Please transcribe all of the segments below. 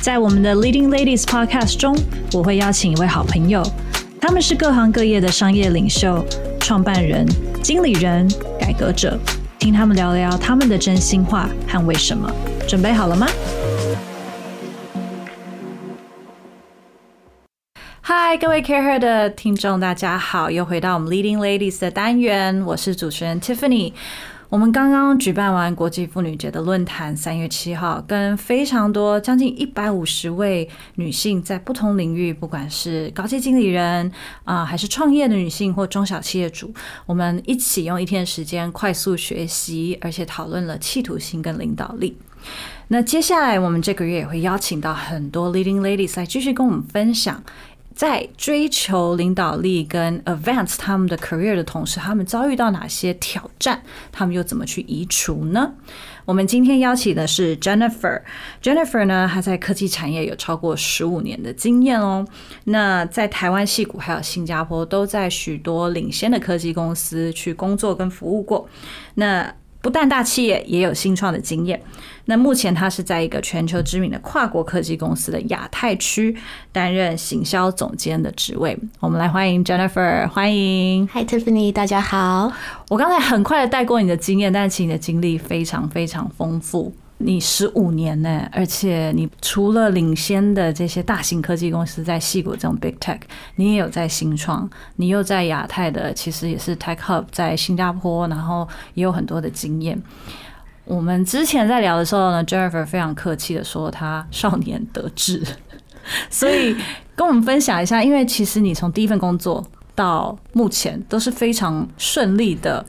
在我们的 Leading Ladies Podcast 中，我会邀请一位好朋友，他们是各行各业的商业领袖、创办人、经理人、改革者，听他们聊聊他们的真心话和为什么。准备好了吗？嗨，各位 Care Her 的听众，大家好，又回到我们 Leading Ladies 的单元，我是主持人 Tiffany。我们刚刚举办完国际妇女节的论坛，三月七号，跟非常多将近一百五十位女性在不同领域，不管是高级经理人啊，还是创业的女性或中小企业主，我们一起用一天时间快速学习，而且讨论了企图心跟领导力。那接下来我们这个月也会邀请到很多 leading ladies 来继续跟我们分享。在追求领导力跟 advance 他们的 career 的同时，他们遭遇到哪些挑战？他们又怎么去移除呢？我们今天邀请的是 Jennifer。Jennifer 呢，她在科技产业有超过十五年的经验哦。那在台湾、戏谷还有新加坡，都在许多领先的科技公司去工作跟服务过。那不但大企业也有新创的经验。那目前他是在一个全球知名的跨国科技公司的亚太区担任行销总监的职位。我们来欢迎 Jennifer，欢迎。Hi Tiffany，大家好。我刚才很快的带过你的经验，但是其实你的经历非常非常丰富。你十五年呢，而且你除了领先的这些大型科技公司在细谷这种 Big Tech，你也有在新创，你又在亚太的，其实也是 Tech Hub 在新加坡，然后也有很多的经验。我们之前在聊的时候呢，Jennifer 非常客气的说他少年得志，所以跟我们分享一下，因为其实你从第一份工作到目前都是非常顺利的，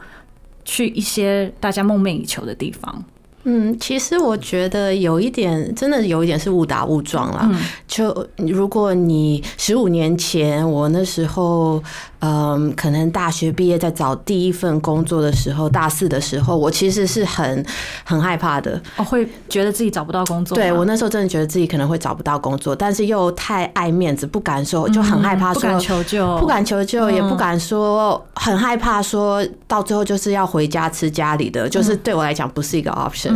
去一些大家梦寐以求的地方。嗯，其实我觉得有一点，真的有一点是误打误撞啦。就如果你十五年前，我那时候。嗯，可能大学毕业在找第一份工作的时候，大四的时候，我其实是很很害怕的。哦，会觉得自己找不到工作。对我那时候真的觉得自己可能会找不到工作，但是又太爱面子，不敢说，就很害怕，不敢求救，不敢求救，也不敢说，很害怕说到最后就是要回家吃家里的，就是对我来讲不是一个 option。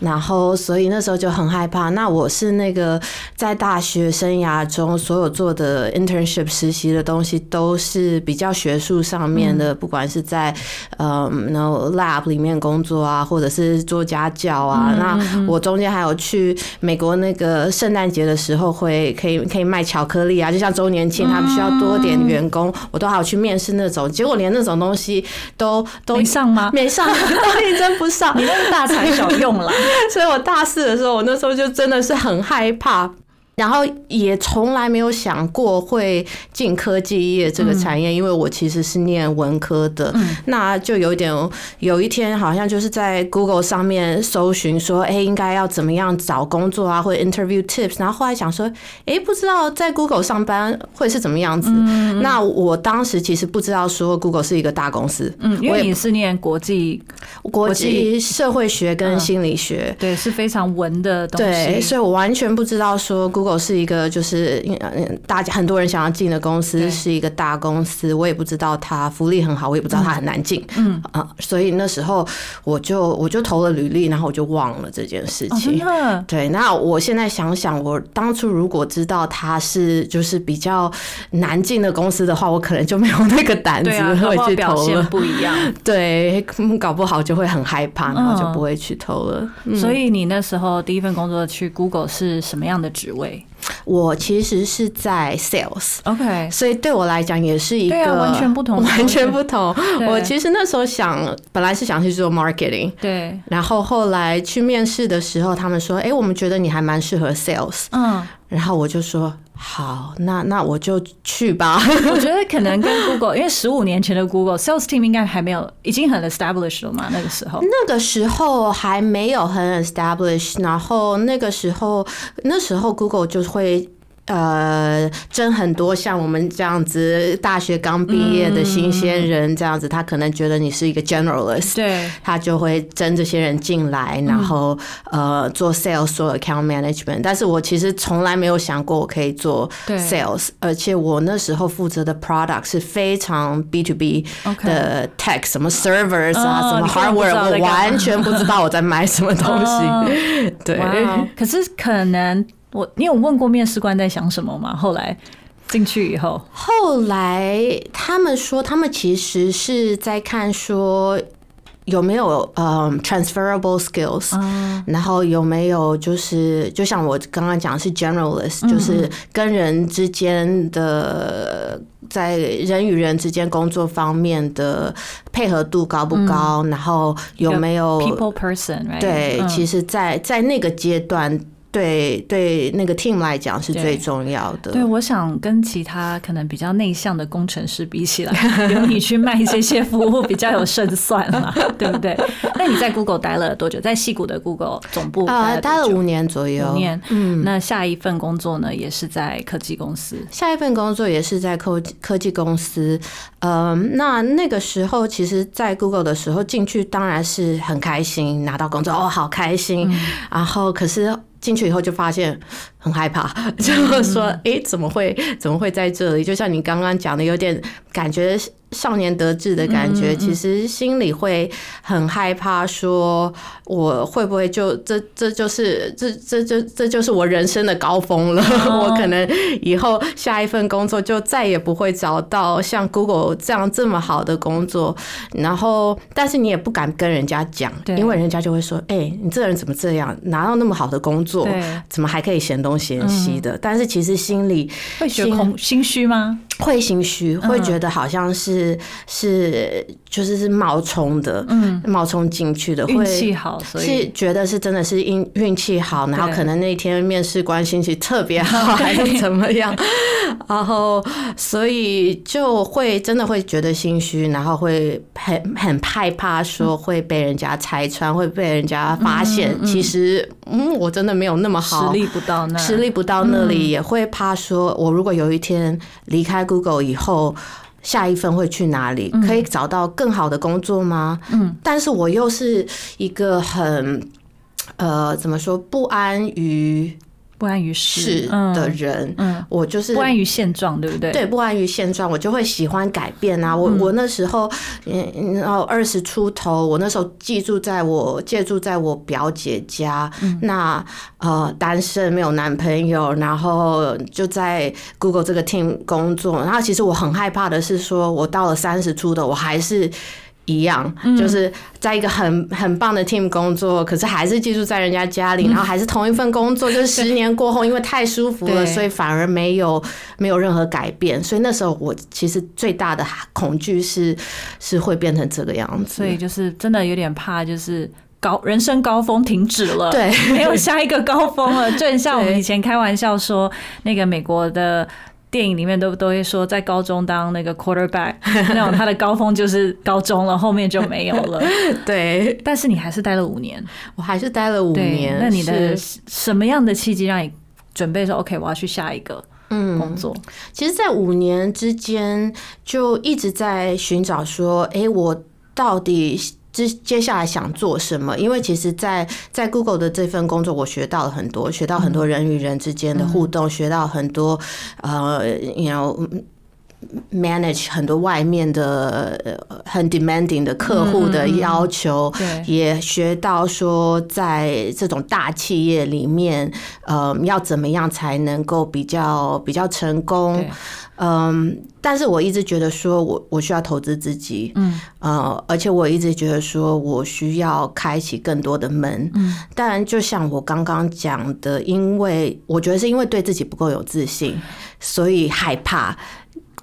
然后，所以那时候就很害怕。那我是那个在大学生涯中所有做的 internship 实习的东西都是。比较学术上面的，不管是在呃，然后 lab 里面工作啊，或者是做家教啊。那我中间还有去美国那个圣诞节的时候，会可以可以卖巧克力啊，就像周年庆，他们需要多点员工，我都还有去面试那种。结果连那种东西都都没上吗？没上，都应征不上。你那是大材小 用了。所以我大四的时候，我那时候就真的是很害怕。然后也从来没有想过会进科技业这个产业，因为我其实是念文科的。那就有点有一天好像就是在 Google 上面搜寻说，哎，应该要怎么样找工作啊，或者 interview tips。然后后来想说，哎，不知道在 Google 上班会是怎么样子。那我当时其实不知道说 Google 是一个大公司，嗯，因为你是念国际国际社会学跟心理学，对，是非常文的东西。对，所以我完全不知道说 Google。Google 是一个就是大家很多人想要进的公司，是一个大公司。我也不知道它福利很好，我也不知道它很难进。嗯啊，所以那时候我就我就投了履历，然后我就忘了这件事情。对，那我现在想想，我当初如果知道它是就是比较难进的公司的话，我可能就没有那个胆子会去投了。不一样，对，搞不好就会很害怕，然后就不会去投了。所以你那时候第一份工作去 Google 是什么样的职位？我其实是在 sales，OK，所以对我来讲也是一个 完全不同，完全不同。我其实那时候想，本来是想去做 marketing，对，然后后来去面试的时候，他们说，哎，我们觉得你还蛮适合 sales，嗯，然后我就说。好，那那我就去吧。我觉得 可能跟 Google，因为十五年前的 Google Sales Team 应该还没有，已经很 established 了嘛。那个时候，那个时候还没有很 established。然后那个时候，那时候 Google 就会呃，争很多像我们这样子大学刚毕业的新鲜人这样子，他可能觉得你是一个 generalist，对，他就会争这些人进来，然后呃做 sales 做 account management。但是我其实从来没有想过我可以做 sales，而且我那时候负责的 product 是非常 B to B 的 tech，什么 servers 啊，什么 hardware，我完全不知道我在买什么东西。对，可是可能。我，你有问过面试官在想什么吗？后来进去以后，后来他们说，他们其实是在看说有没有嗯 transferable skills，然后有没有就是就像我刚刚讲是 generalist，就是跟人之间的在人与人之间工作方面的配合度高不高，然后有没有 people person，对，其实，在在那个阶段。对对，那个 team 来讲是最重要的。对，我想跟其他可能比较内向的工程师比起来，由你去卖这些服务比较有胜算嘛，对不对？那你在 Google 待了多久？在西谷的 Google 总部啊，待了五年左右。五年，嗯。那下一份工作呢，也是在科技公司。下一份工作也是在科科技公司。嗯，那那个时候，其实，在 Google 的时候进去，当然是很开心，拿到工作哦，好开心。然后，可是。进去以后就发现很害怕，就说：“哎，怎么会怎么会在这里？”就像你刚刚讲的，有点感觉。少年得志的感觉，其实心里会很害怕，说我会不会就这这就是这这这这就是我人生的高峰了？我可能以后下一份工作就再也不会找到像 Google 这样这么好的工作。然后，但是你也不敢跟人家讲，因为人家就会说：“哎，你这人怎么这样？拿到那么好的工作，怎么还可以嫌东嫌西的？”但是其实心里会觉得空心虚吗？会心虚，会觉得好像是是就是是冒充的，嗯，冒充进去的，运气好，所以。是觉得是真的是运运气好，然后可能那天面试官心情特别好，还是怎么样，然后所以就会真的会觉得心虚，然后会很很害怕说会被人家拆穿，会被人家发现，其实嗯，我真的没有那么好，实力不到那，实力不到那里，也会怕说我如果有一天离开。Google 以后下一份会去哪里？可以找到更好的工作吗？嗯，但是我又是一个很呃，怎么说不安于。不安于世的人，嗯，我就是不安于现状，对不对？对，不安于现状，我就会喜欢改变啊。我我那时候，嗯，然后二十出头，我那时候寄住在我借住在我表姐家，那呃单身没有男朋友，然后就在 Google 这个 team 工作。然后其实我很害怕的是，说我到了三十出头，我还是。一样，就是在一个很很棒的 team 工作，可是还是寄住在人家家里，然后还是同一份工作，就是十年过后，因为太舒服了，所以反而没有没有任何改变。所以那时候我其实最大的恐惧是是会变成这个样子。所以就是真的有点怕，就是高人生高峰停止了，对，没有下一个高峰了。就很像我们以前开玩笑说，那个美国的。电影里面都都会说，在高中当那个 quarterback，那种他的高峰就是高中了，后面就没有了。对，但是你还是待了五年，我还是待了五年。那你的什么样的契机让你准备说 OK，我要去下一个嗯工作？其实，在五年之间就一直在寻找说，哎，我到底。接接下来想做什么？因为其实，在在 Google 的这份工作，我学到了很多，学到很多人与人之间的互动，学到很多呃，you know manage 很多外面的很 demanding 的客户的要求，也学到说，在这种大企业里面，呃，要怎么样才能够比较比较成功。嗯，但是我一直觉得说，我我需要投资自己，嗯，呃，而且我一直觉得说我需要开启更多的门，嗯，当然，就像我刚刚讲的，因为我觉得是因为对自己不够有自信，所以害怕。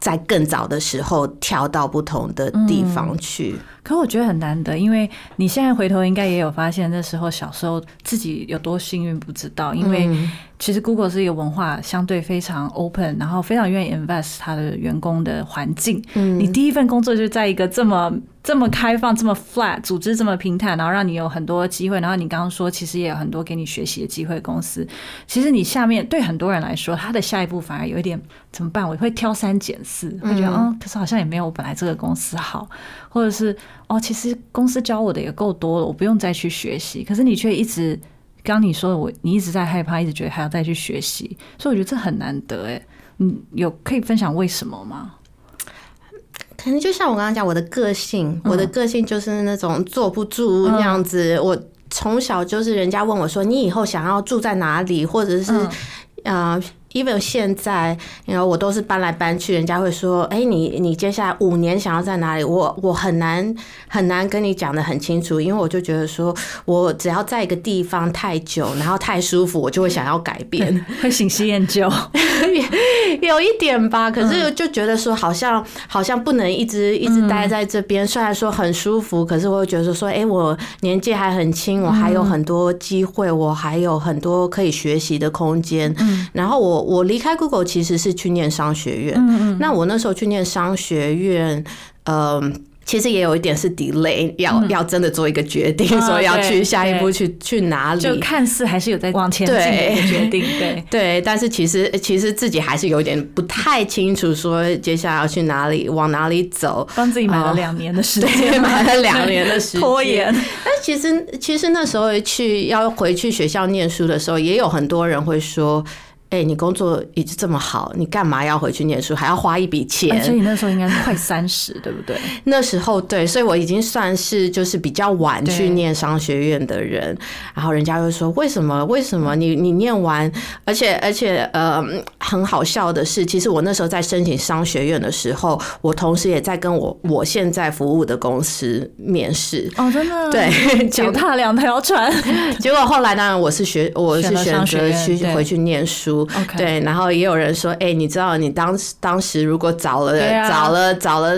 在更早的时候跳到不同的地方去，可我觉得很难得，因为你现在回头应该也有发现，那时候小时候自己有多幸运，不知道，因为其实 Google 是一个文化相对非常 open，然后非常愿意 invest 它的员工的环境。嗯，你第一份工作就在一个这么这么开放、这么 flat 组织这么平坦，然后让你有很多机会。然后你刚刚说，其实也有很多给你学习的机会。公司其实你下面对很多人来说，他的下一步反而有一点怎么办？我会挑三拣四，会觉得嗯，可是好像也没有我本来这个公司好，或者是哦，其实公司教我的也够多了，我不用再去学习。可是你却一直。刚你说的我，你一直在害怕，一直觉得还要再去学习，所以我觉得这很难得哎。你有可以分享为什么吗？可能就像我刚刚讲，我的个性，我的个性就是那种坐不住那样子。我从小就是人家问我说：“你以后想要住在哪里？”或者是啊。Even 现在，然后我都是搬来搬去，人家会说：“哎，你你接下来五年想要在哪里？”我我很难很难跟你讲的很清楚，因为我就觉得说，我只要在一个地方太久，然后太舒服，我就会想要改变，会喜新厌旧，有一点吧。可是就觉得说，好像好像不能一直一直待在这边。虽然说很舒服，可是我会觉得说，哎，我年纪还很轻，我还有很多机会，我还有很多可以学习的空间。嗯，然后我。我离开 Google 其实是去念商学院，那我那时候去念商学院，嗯，其实也有一点是 delay，要要真的做一个决定，说要去下一步去去哪里，就看似还是有在往前进的决定，对。对，但是其实其实自己还是有点不太清楚，说接下来要去哪里，往哪里走，帮自己买了两年的时间，买了两年的时间。拖延。但其实其实那时候去要回去学校念书的时候，也有很多人会说。哎，你工作一直这么好，你干嘛要回去念书，还要花一笔钱？所以你那时候应该是快三十，对不对？那时候对，所以我已经算是就是比较晚去念商学院的人。然后人家又说，为什么？为什么你你念完，而且而且呃，很好笑的是，其实我那时候在申请商学院的时候，我同时也在跟我我现在服务的公司面试。哦，真的？对，脚踏两条船。结果后来当然我是学，我是选择去回去念书。对，然后也有人说，哎，你知道你当时当时如果早了早了早了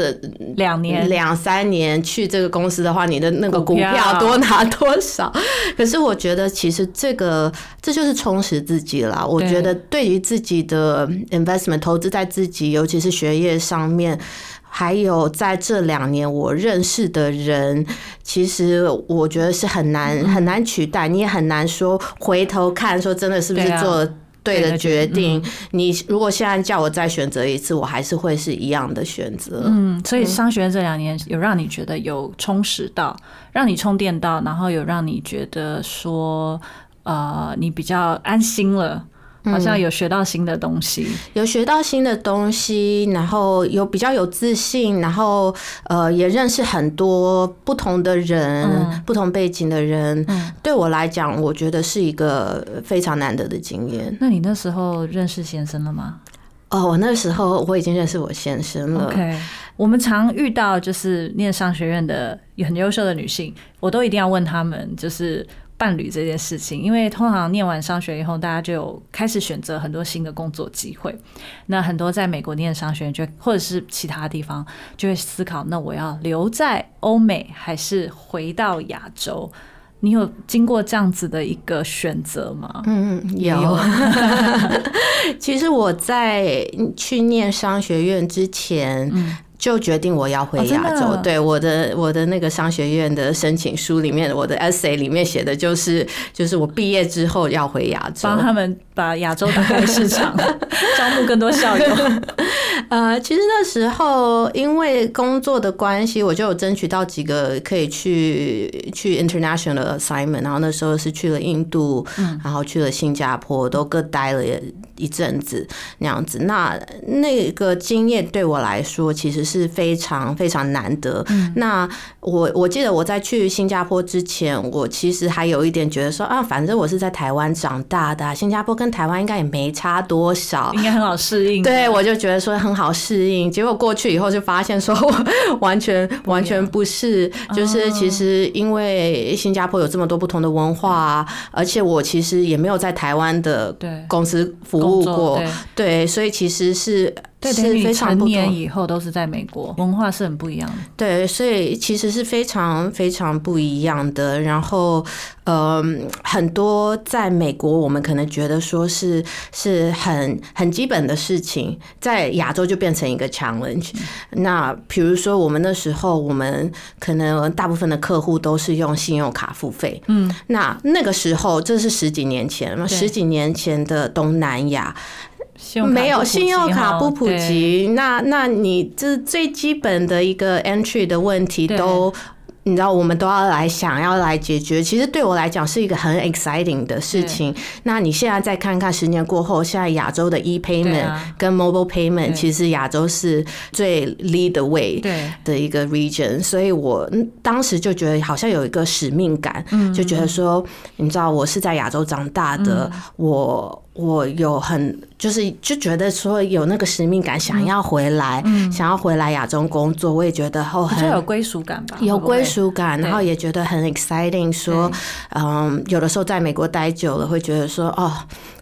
两年两三年去这个公司的话，你的那个股票多拿多少？可是我觉得其实这个这就是充实自己了。我觉得对于自己的 investment 投资在自己，尤其是学业上面，还有在这两年我认识的人，其实我觉得是很难很难取代。你也很难说回头看说真的是不是做。对的决定，你如果现在叫我再选择一次，我还是会是一样的选择。嗯，所以商学院这两年有让你觉得有充实到，让你充电到，然后有让你觉得说，呃，你比较安心了。好像有学到新的东西，有学到新的东西，然后有比较有自信，然后呃，也认识很多不同的人，不同背景的人。对我来讲，我觉得是一个非常难得的经验。那你那时候认识先生了吗？哦，我那时候我已经认识我先生了。OK，我们常遇到就是念商学院的很优秀的女性，我都一定要问他们，就是。伴侣这件事情，因为通常念完商学以后，大家就有开始选择很多新的工作机会。那很多在美国念商学院，就或者是其他地方，就会思考：那我要留在欧美，还是回到亚洲？你有经过这样子的一个选择吗？嗯嗯，有。其实我在去念商学院之前。就决定我要回亚洲。对我的我的那个商学院的申请书里面，我的 essay 里面写的就是，就是我毕业之后要回亚洲，帮他们把亚洲打开市场，招募更多校友。呃，其实那时候因为工作的关系，我就有争取到几个可以去去 international assignment，然后那时候是去了印度，然后去了新加坡，都各待了一阵子那样子。那那个经验对我来说，其实是。非常非常难得。那我我记得我在去新加坡之前，我其实还有一点觉得说啊，反正我是在台湾长大的，新加坡跟台湾应该也没差多少，应该很好适应。对，我就觉得说很好适应。结果过去以后就发现说我，完全完全不是。就是其实因为新加坡有这么多不同的文化，而且我其实也没有在台湾的公司服务过，对，所以其实是。对，是非常不成年。以后都是在美国，文化是很不一样的。对，所以其实是非常非常不一样的。然后，呃，很多在美国我们可能觉得说是是很很基本的事情，在亚洲就变成一个 challenge。那比如说我们那时候，我们可能大部分的客户都是用信用卡付费，嗯，那那个时候这是十几年前嘛，十几年前的东南亚，信用卡没有信用卡不普及，那那你这最基本的一个 entry 的问题都。你知道，我们都要来想要来解决。其实对我来讲是一个很 exciting 的事情。那你现在再看看，十年过后，现在亚洲的 e payment 啊跟 mobile payment，其实亚洲是最 lead the way 对的一个 region，所以我嗯当时就觉得好像有一个使命感，嗯就觉得说，你知道我是在亚洲长大的，嗯我我有很就是就觉得说有那个使命感，想要回来，想要回来亚洲工作，我也觉得后很。有归属感吧，有归属感，然后也觉得很 exciting，说，嗯，有的时候在美国待久了，会觉得说，哦，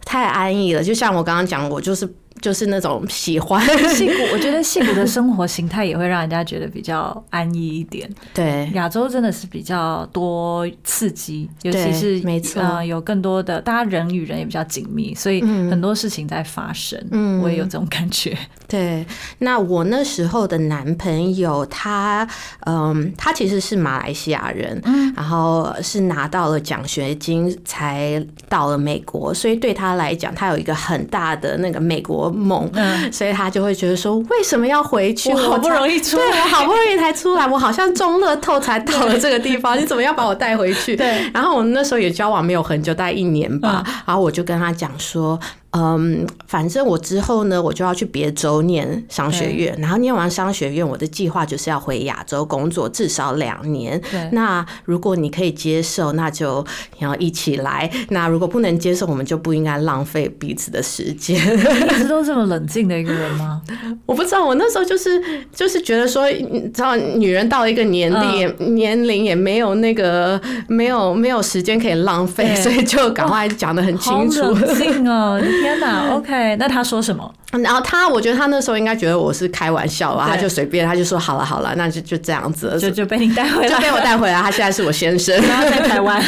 太安逸了。就像我刚刚讲，我就是就是那种喜欢，戏骨，我觉得戏骨的生活形态也会让人家觉得比较安逸一点。对，亚洲真的是比较多刺激，尤其是没错呃，有更多的大家人与人也比较紧密，所以很多事情在发生。嗯我也有这种感觉。对，那我那时候的男朋友他，嗯，他其实是马来西亚人，嗯然后是拿到了奖学金才到了美国，所以对他来讲，他有一个很大的那个美国梦，嗯，所以他就会觉得说，为什么要回去？我好不容易出 对我好不容易才出来，我好像中乐透才到了这个地方，你怎么要把我带回去？对，然后我们那时候也交往没有很久，大概一年吧。然后我就跟他讲说，嗯，反正我之后呢，我就要去别州念商学院，然后念完商学院，我的计划就是要回亚洲工作至少两年。对那如果你可以接受，那就要一起来；那如果不能接受，我们就不应该浪费彼此的时间。一直都这么冷静的一个人吗？我不知道，我那时候就是就是觉得说，你知道，女人到了一个年龄也、年龄也没有那个没有没有时间可以浪费，所以就赶快讲的很清楚。冷静哦！天哪，OK，那他说什么？然后他，我觉得他那时候应该觉得我是开玩笑吧，他就随便，他就说好了好了，那就就这样子了，就就被你带回来，就被我带回来。他现在是我先生，然后在台湾，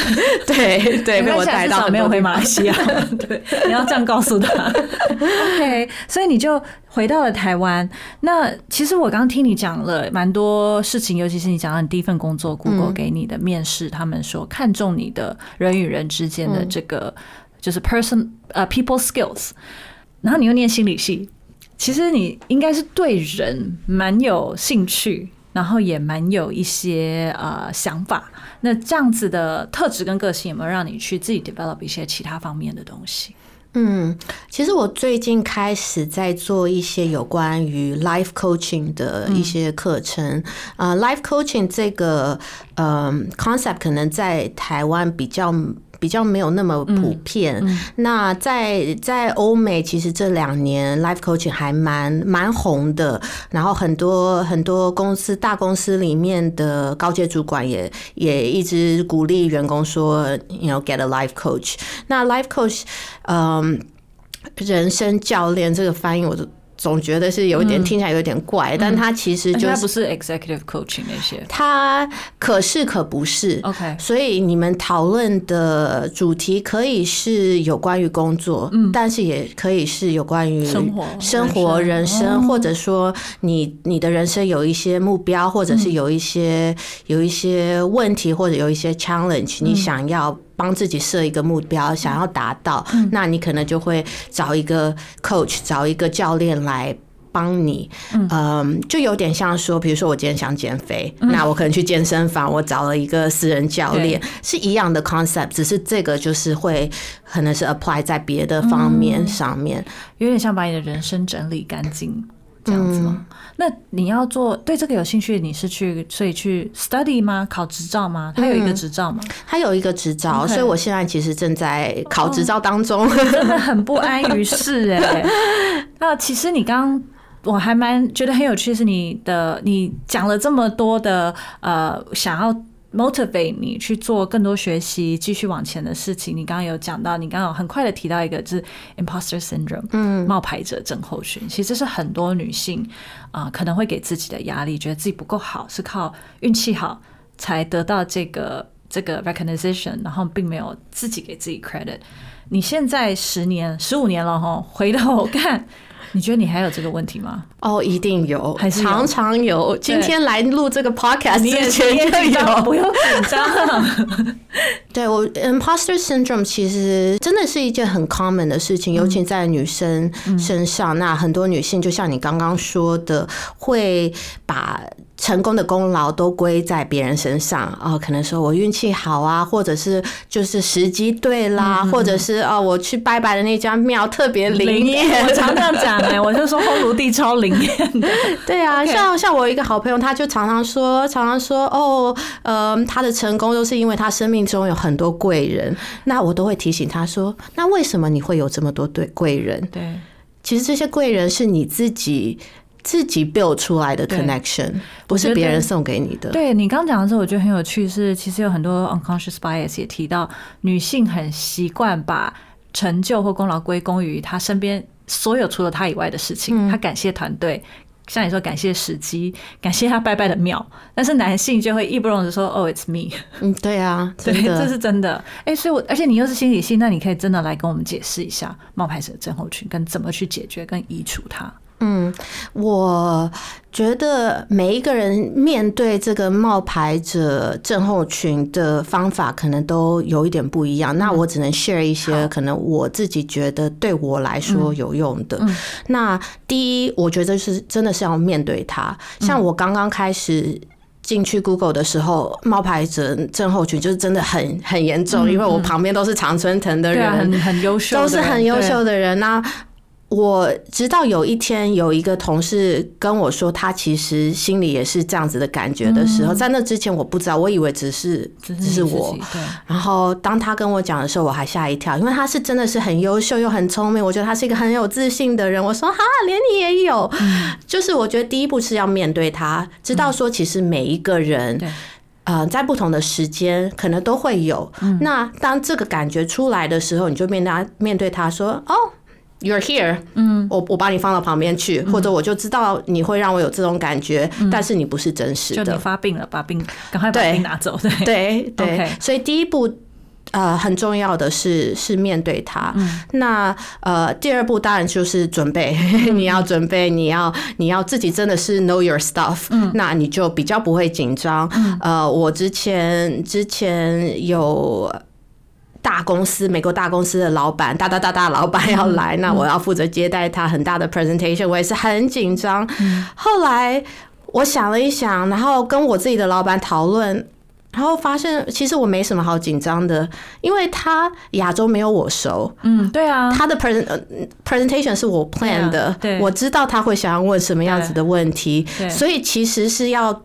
对 对，被我带到没有回马来西亚。对，你要这样告诉他。OK，所以你就回到了台湾。那其实我刚刚听你讲了蛮多事情，尤其是你讲到你第一份工作，Google 给你的面试，他们说看中你的人与人之间的这个就是 person 呃 people skills，然后你又念心理系，其实你应该是对人蛮有兴趣。然后也蛮有一些呃想法，那这样子的特质跟个性有没有让你去自己 develop 一些其他方面的东西？嗯，其实我最近开始在做一些有关于 life coaching 的一些课程。呃，life coaching 这个呃 concept 可能在台湾比较。比较没有那么普遍。那在在欧美，其实这两年 life coaching 还蛮蛮红的，然后很多很多公司大公司里面的高阶主管也也一直鼓励员工说，you know get a life coach。那 life coach，嗯，人生教练这个翻译我都。总觉得是有一点听起来有点怪，但他其实就是不是 executive coaching 那些。他可是可不是 OK，所以你们讨论的主题可以是有关于工作，嗯，但是也可以是有关于生活生活、人人生，或者说你你的人生有一些目标，或者是有一些有一些问题，或者有一些 challenge，你想要。帮自己设一个目标，想要达到，那你可能就会找一个 coach，找一个教练来。帮你，嗯，就有点像说，比如说我今天想减肥，那我可能去健身房，我找了一个私人教练，是一样的 concept，只是这个就是会可能是 apply 在别的方面上面，有点像把你的人生整理干净。这样子吗？那你要做对这个有兴趣，你是去所以去 study 吗？考执照吗？他有一个执照吗？他有一个执照所以我现在其实正在考执照当中。真的很不安于世哎、那其实你刚刚我还蛮觉得很有趣，是你的你讲了这么多的呃想要 motivate 你去做更多学习、继续往前的事情。你刚刚有讲到，你刚刚很快的提到一个，就是 imposter syndrome，嗯，冒牌者症候群。其实这是很多女性啊可能会给自己的压力，觉得自己不够好，是靠运气好才得到这个这个 recognition，然后并没有自己给自己 credit。你现在十年、十五年了哈，回头看。你觉得你还有这个问题吗？哦，一定有，还是常常有。今天来录这个 podcast 之前就有，不用紧张。对我，imposter syndrome 其实真的是一件很 common 的事情，尤其在女生身上。那很多女性就像你刚刚说的，会把。成功的功劳都归在别人身上哦，可能说我运气好啊，或者是就是时机对啦，或者是哦，我去拜拜的那家庙特别灵验。我常常讲 哎，我就说后炉地超灵验的。对啊，像像我一个好朋友，他就常常说，常常说哦，呃，他的成功都是因为他生命中有很多贵人。那我都会提醒他说，那为什么你会有这么多对贵人？对，其实这些贵人是你自己。自己 build 出来的 connection 不是别人送给你的。对你刚讲的时候，我觉得很有趣，是其实有很多 unconscious bias 也提到，女性很习惯把成就或功劳归功于她身边所有除了她以外的事情。她感谢团队，像你说感谢时机，感谢她拜拜的庙。但是男性就会义不容辞说：“Oh, it's me。”嗯，对啊，对，这是真的。哎，所以，我而且你又是心理系，那你可以真的来跟我们解释一下冒牌者症候群跟怎么去解决跟移除它。嗯，我觉得每一个人面对这个冒牌者症候群的方法，可能都有一点不一样。那我只能 share 一些可能我自己觉得对我来说有用的。那第一，我觉得是真的是要面对它。像我刚刚开始进去 Google 的时候，冒牌者症候群就是真的很很严重，因为我旁边都是常春藤的人，很很优秀，都是很优秀的人那我直到有一天有一个同事跟我说，他其实心里也是这样子的感觉的时候，在那之前我不知道，我以为只是只是我。然后当他跟我讲的时候，我还吓一跳，因为他是真的是很优秀又很聪明，我觉得他是一个很有自信的人。我说哈，连你也有，就是我觉得第一步是要面对他，知道说其实每一个人，呃，在不同的时间可能都会有。那当这个感觉出来的时候，你就面对他，面对他说哦。You're here，嗯，我我把你放到旁边去，或者我就知道你会让我有这种感觉，但是你不是真实的。就你发病了，把病赶快把病拿走，对对对。所以第一步，呃，很重要的是是面对它。那呃，第二步当然就是准备，你要准备，你要你要自己真的是 know your stuff，那你就比较不会紧张。呃，我之前之前有。大公司，美国大公司的老板，大大大大老板要来，那我要负责接待他，很大的 presentation，我也是很紧张。后来我想了一想，然后跟我自己的老板讨论，然后发现其实我没什么好紧张的，因为他亚洲没有我熟。嗯，对啊，他的 present presentation 是我 plan 的，我知道他会想要问什么样子的问题，所以其实是要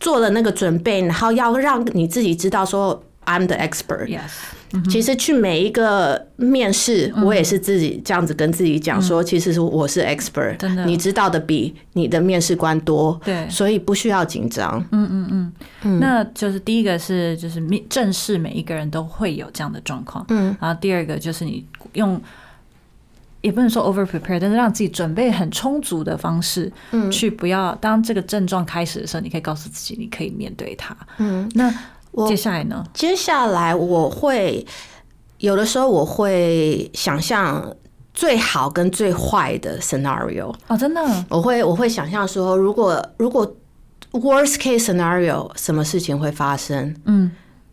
做了那个准备，然后要让你自己知道说 I'm the expert。Yes。其实去每一个面试，我也是自己这样子跟自己讲说，其实我是 expert，你知道的比你的面试官多，对，所以不需要紧张。嗯嗯嗯，那就是第一个是就是面正式每一个人都会有这样的状况，嗯，然后第二个就是你用也不能说 over prepare，但是让自己准备很充足的方式，嗯，去不要当这个症状开始的时候，你可以告诉自己，你可以面对它，嗯，那。接下来呢？接下来我会有的时候我会想象最好跟最坏的 scenario 哦，真的，我会我会想象说，如果如果 worst case scenario 什么事情会发生？嗯，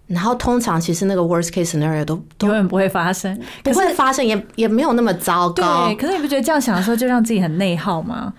然后通常其实那个 worst case scenario 都永远不会发生，不会发生，也也没有那么糟糕。对，可是你不觉得这样想的时候就让自己很内耗吗？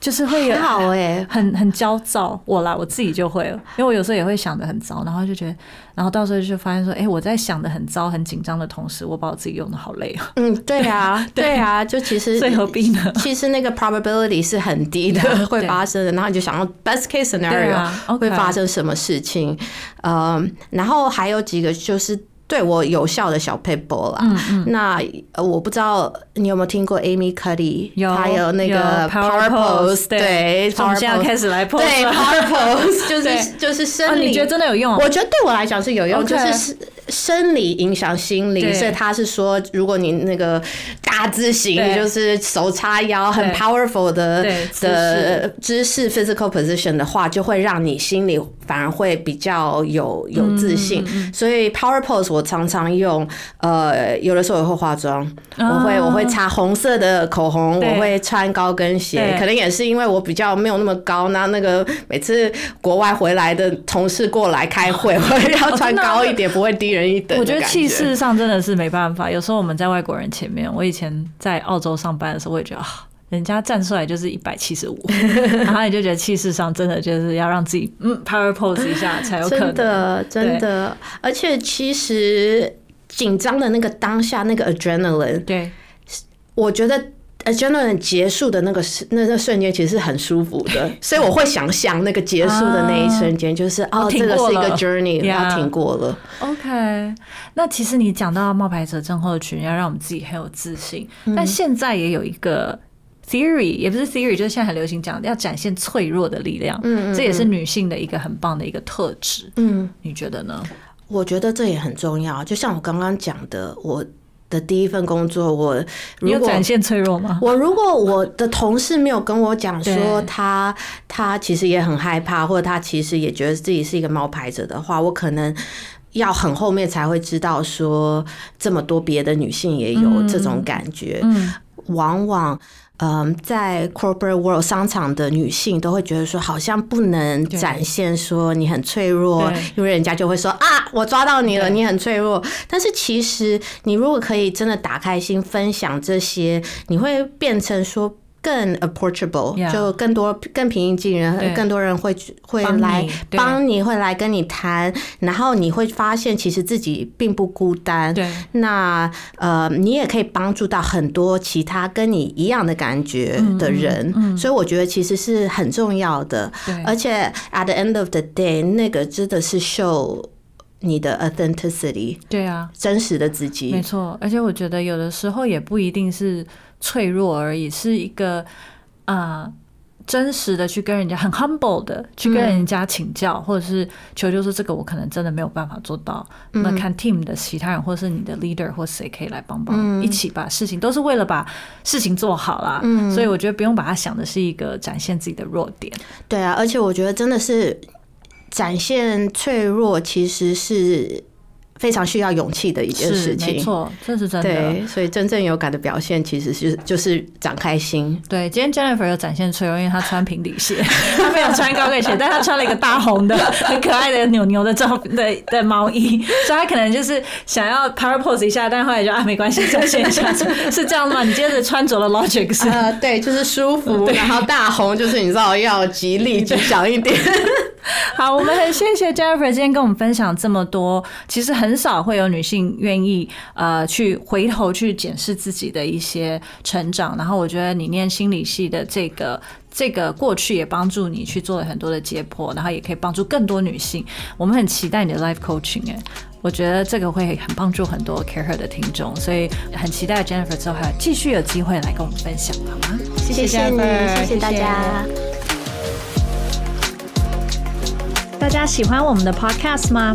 就是会有好哎，很很焦躁。我啦，我自己就会了，因为我有时候也会想的很糟，然后就觉得，然后到时候就发现说，哎，我在想的很糟、很紧张的同时，我把我自己用的好累啊。嗯，对啊，对啊，就其实 最何必呢？其实那个 probability 是很低的，会发生的。然后你就想到 best case scenario 会发生什么事情？嗯，然后还有几个就是对我有效的小 paper 啦。嗯嗯。那呃，我不知道你有没有听过 Amy Cuddy，有还有那个 Power Pose，对，从现在开始来 pose，对 Power Pose 就是就是生理，你觉得真的有用？我觉得对我来讲是有用，就是生理影响心理，所以他是说，如果你那个大字型，就是手叉腰很 powerful 的的姿势。physical position 的话，就会让你心里反而会比较有有自信。所以 power pose 我常常用，呃，有的时候也会化妆，我会我会擦红色的口红，我会穿高跟鞋，可能也是因为我比较没有那么高，那那个每次国外回来的同事过来开会，我要穿高一点，不会低人。我觉得气势上真的是没办法。有时候我们在外国人前面，我以前在澳洲上班的时候，我也觉得啊，人家站出来就是一百七十五，然后你就觉得气势上真的就是要让自己嗯 power pose 一下才有可能。真的，真的。而且其实紧张的那个当下，那个 adrenaline，对，我觉得。呃，journey 结束的那个那那瞬间，其实是很舒服的，所以我会想象那个结束的那一瞬间，就是哦，这个是一个 journey，要挺过了。OK，那其实你讲到冒牌者症候群，要让我们自己很有自信，但现在也有一个 theory，也不是 theory，就是现在很流行讲要展现脆弱的力量，嗯，这也是女性的一个很棒的一个特质，嗯，你觉得呢？我觉得这也很重要，就像我刚刚讲的，我。的第一份工作，我你有展现脆弱吗？我如果我的同事没有跟我讲说他他其实也很害怕，或者他其实也觉得自己是一个冒牌者的话，我可能要很后面才会知道说这么多别的女性也有这种感觉，往往。嗯，在 corporate world 商场的女性都会觉得说，好像不能展现说你很脆弱，因为人家就会说啊，我抓到你了，你很脆弱。但是其实你如果可以真的打开心分享这些，你会变成说。更 approachable，就更多更平易近人，更多人会会来帮你，会来跟你谈，然后你会发现其实自己并不孤单。对，那呃，你也可以帮助到很多其他跟你一样的感觉的人，所以我觉得其实是很重要的。而且 at the end of the day，那个真的是 show 你的 authenticity。对啊，真实的自己。没错，而且我觉得有的时候也不一定是。脆弱而已，是一个啊，真实的去跟人家 很 humble 的去跟人家请教，或者是求救说这个我可能真的没有办法做到。那看 team 的其他人，或是你的 leader 或谁可以来帮帮，一起把事情都是为了把事情做好啦。所以我觉得不用把它想的是一个展现自己的弱点。对啊，而且我觉得真的是展现脆弱，其实是。非常需要勇气的一件事情，没错，这是真的。对，所以真正有感的表现，其实是就是展开心。对，今天 Jennifer 有展现脆弱，因为她穿平底鞋，她没有穿高跟鞋，但她穿了一个大红的、很可爱的扭扭的照的的毛衣，所以她可能就是想要 power pose 一下，但后来就啊没关系，展现一下，是这样吗？你接着穿着了 logic 是？呃，对，就是舒服，然后大红就是你知道要吉利吉祥一点。好，我们很谢谢 Jennifer 今天跟我们分享这么多。其实很少会有女性愿意呃去回头去检视自己的一些成长。然后我觉得你念心理系的这个这个过去也帮助你去做了很多的解剖，然后也可以帮助更多女性。我们很期待你的 life coaching 哎，我觉得这个会很帮助很多 care her 的听众，所以很期待 Jennifer 之后还有继续有机会来跟我们分享，好吗？谢谢你，谢谢大家。大家喜欢我们的 Podcast 吗？